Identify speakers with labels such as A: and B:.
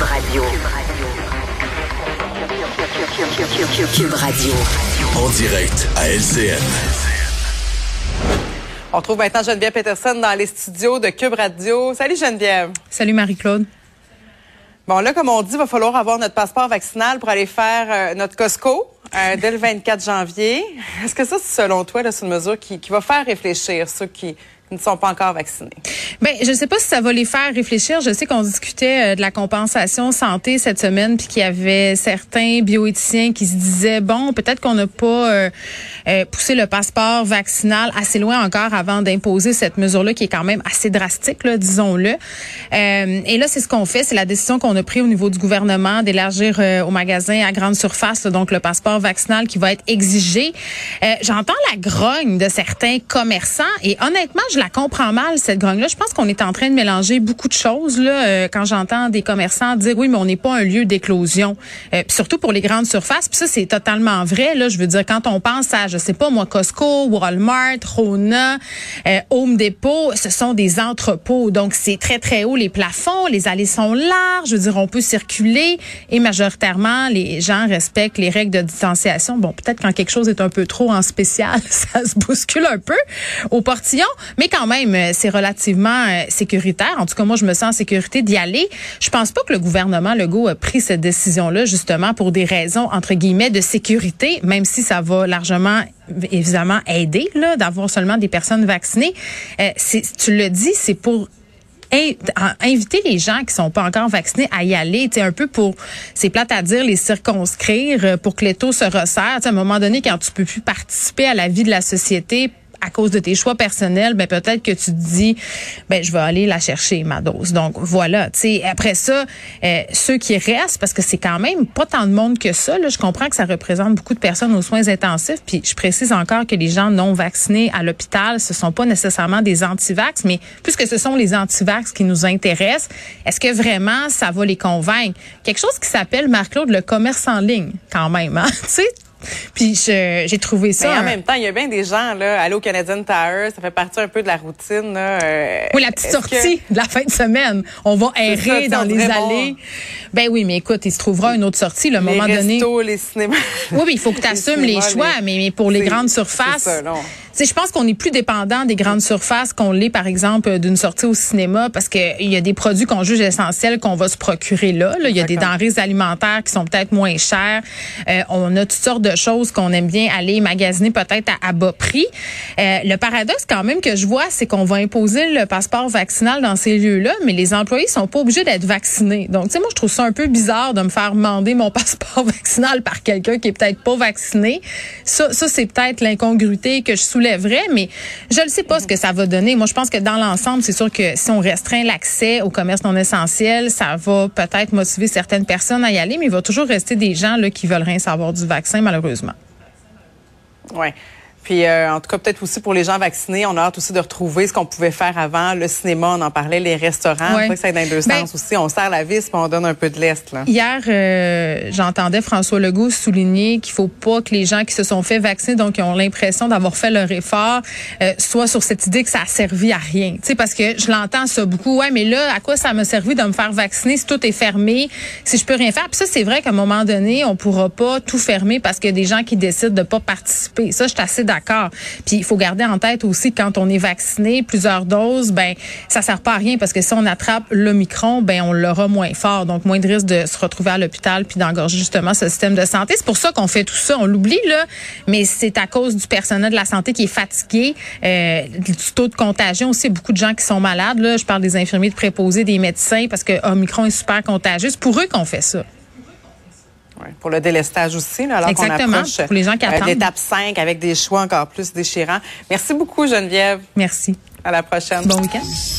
A: Cube Radio. Cube Radio.
B: En direct à LCN.
C: On trouve maintenant Geneviève Peterson dans les studios de Cube Radio. Salut Geneviève.
D: Salut Marie-Claude.
C: Bon, là, comme on dit, il va falloir avoir notre passeport vaccinal pour aller faire euh, notre Costco euh, dès le 24 janvier. Est-ce que ça, selon toi, c'est une mesure qui, qui va faire réfléchir ceux qui ne sont pas encore vaccinés?
D: Ben, je ne sais pas si ça va les faire réfléchir. Je sais qu'on discutait euh, de la compensation santé cette semaine, puis qu'il y avait certains bioéthiciens qui se disaient bon, peut-être qu'on n'a pas euh, euh, poussé le passeport vaccinal assez loin encore avant d'imposer cette mesure-là, qui est quand même assez drastique, là, disons-le. et là, c'est ce qu'on fait, c'est la décision qu'on a prise au niveau du gouvernement d'élargir au magasin à grande surface, donc le passeport vaccinal qui va être exigé. J'entends la grogne de certains commerçants, et honnêtement, je la comprends mal cette grogne-là. Je pense qu'on est en train de mélanger beaucoup de choses là. Euh, quand j'entends des commerçants dire oui, mais on n'est pas un lieu d'éclosion, euh, surtout pour les grandes surfaces. Puis ça, c'est totalement vrai. Là, je veux dire, quand on pense à, je sais pas moi, Costco, Walmart, Rona, euh, Home Depot, ce sont des entrepôts. Donc c'est très très haut les plafonds, les allées sont larges. Je veux dire, on peut circuler et majoritairement les gens respectent les règles de distanciation. Bon, peut-être quand quelque chose est un peu trop en spécial, ça se bouscule un peu au portillon, mais quand même, c'est relativement euh, sécuritaire. En tout cas, moi, je me sens en sécurité d'y aller. Je pense pas que le gouvernement Legault a pris cette décision-là justement pour des raisons entre guillemets de sécurité, même si ça va largement évidemment aider là d'avoir seulement des personnes vaccinées. Euh, tu le dis, c'est pour inviter les gens qui sont pas encore vaccinés à y aller, c'est un peu pour, c'est plate à dire, les circonscrire euh, pour que les taux se resserrent. à un moment donné, quand tu peux plus participer à la vie de la société à cause de tes choix personnels, ben peut-être que tu dis, ben je vais aller la chercher ma dose. Donc voilà, tu. Après ça, euh, ceux qui restent, parce que c'est quand même pas tant de monde que ça. Là, je comprends que ça représente beaucoup de personnes aux soins intensifs. Puis je précise encore que les gens non vaccinés à l'hôpital, ce sont pas nécessairement des antivax, mais puisque ce sont les antivax qui nous intéressent, est-ce que vraiment ça va les convaincre? Quelque chose qui s'appelle Marc-Claude le commerce en ligne, quand même. Hein? tu sais puis j'ai trouvé ça.
C: Mais en même temps, il y a bien des gens là, au Canadian Tower, ça fait partie un peu de la routine. Là. Euh,
D: oui, la petite sortie de la fin de semaine. On va errer dans les allées. Ben oui, mais écoute, il se trouvera une autre sortie, le moment
C: restos,
D: donné.
C: Les cinémas.
D: Oui, mais il faut que tu assumes les, choix, mais, mais pour les grandes surfaces. Ça, je pense qu'on est plus dépendant des grandes surfaces qu'on l'est, par exemple, d'une sortie au cinéma, parce qu'il y a des produits qu'on juge essentiels qu'on va se procurer là. Il y a des denrées alimentaires qui sont peut-être moins chères. Euh, on a toutes sortes de choses qu'on aime bien aller magasiner peut-être à, bas prix. Euh, le paradoxe quand même que je vois, c'est qu'on va imposer le passeport vaccinal dans ces lieux-là, mais les employés sont pas obligés d'être vaccinés. Donc, tu sais, moi, je trouve ça un peu bizarre de me faire demander mon passeport vaccinal par quelqu'un qui est peut-être pas vacciné. Ça, ça c'est peut-être l'incongruité que je soulève mais je ne sais pas ce que ça va donner. Moi, je pense que dans l'ensemble, c'est sûr que si on restreint l'accès au commerce non essentiel, ça va peut-être motiver certaines personnes à y aller, mais il va toujours rester des gens là, qui veulent rien savoir du vaccin, malheureusement.
C: Oui. Puis, euh, en tout cas, peut-être aussi pour les gens vaccinés, on a hâte aussi de retrouver ce qu'on pouvait faire avant. Le cinéma, on en parlait, les restaurants. Ça dans les deux ben, sens aussi. On serre la vis puis on donne un peu de l'est.
D: Hier, euh, j'entendais François Legault souligner qu'il faut pas que les gens qui se sont fait vacciner, donc qui ont l'impression d'avoir fait leur effort, euh, soient sur cette idée que ça a servi à rien. Tu sais, parce que je l'entends ça beaucoup. Ouais, mais là, à quoi ça m'a servi de me faire vacciner si tout est fermé, si je peux rien faire? Puis ça, c'est vrai qu'à un moment donné, on pourra pas tout fermer parce qu'il y a des gens qui décident de pas participer. Ça, je suis assez d'accord. Puis il faut garder en tête aussi quand on est vacciné plusieurs doses, ben ça sert pas à rien parce que si on attrape l'Omicron, ben on l'aura moins fort, donc moins de risque de se retrouver à l'hôpital puis d'engorger justement ce système de santé. C'est pour ça qu'on fait tout ça. On l'oublie là, mais c'est à cause du personnel de la santé qui est fatigué, euh, du taux de contagion aussi. Beaucoup de gens qui sont malades. Là, je parle des infirmiers de préposés, des médecins parce que Omicron est super contagieux. C'est pour eux qu'on fait ça
C: pour le délestage aussi, là, alors
D: Exactement,
C: approche
D: pour les gens qui euh,
C: l'étape 5 avec des choix encore plus déchirants. Merci beaucoup, Geneviève.
D: Merci.
C: À la prochaine.
D: Bon week-end.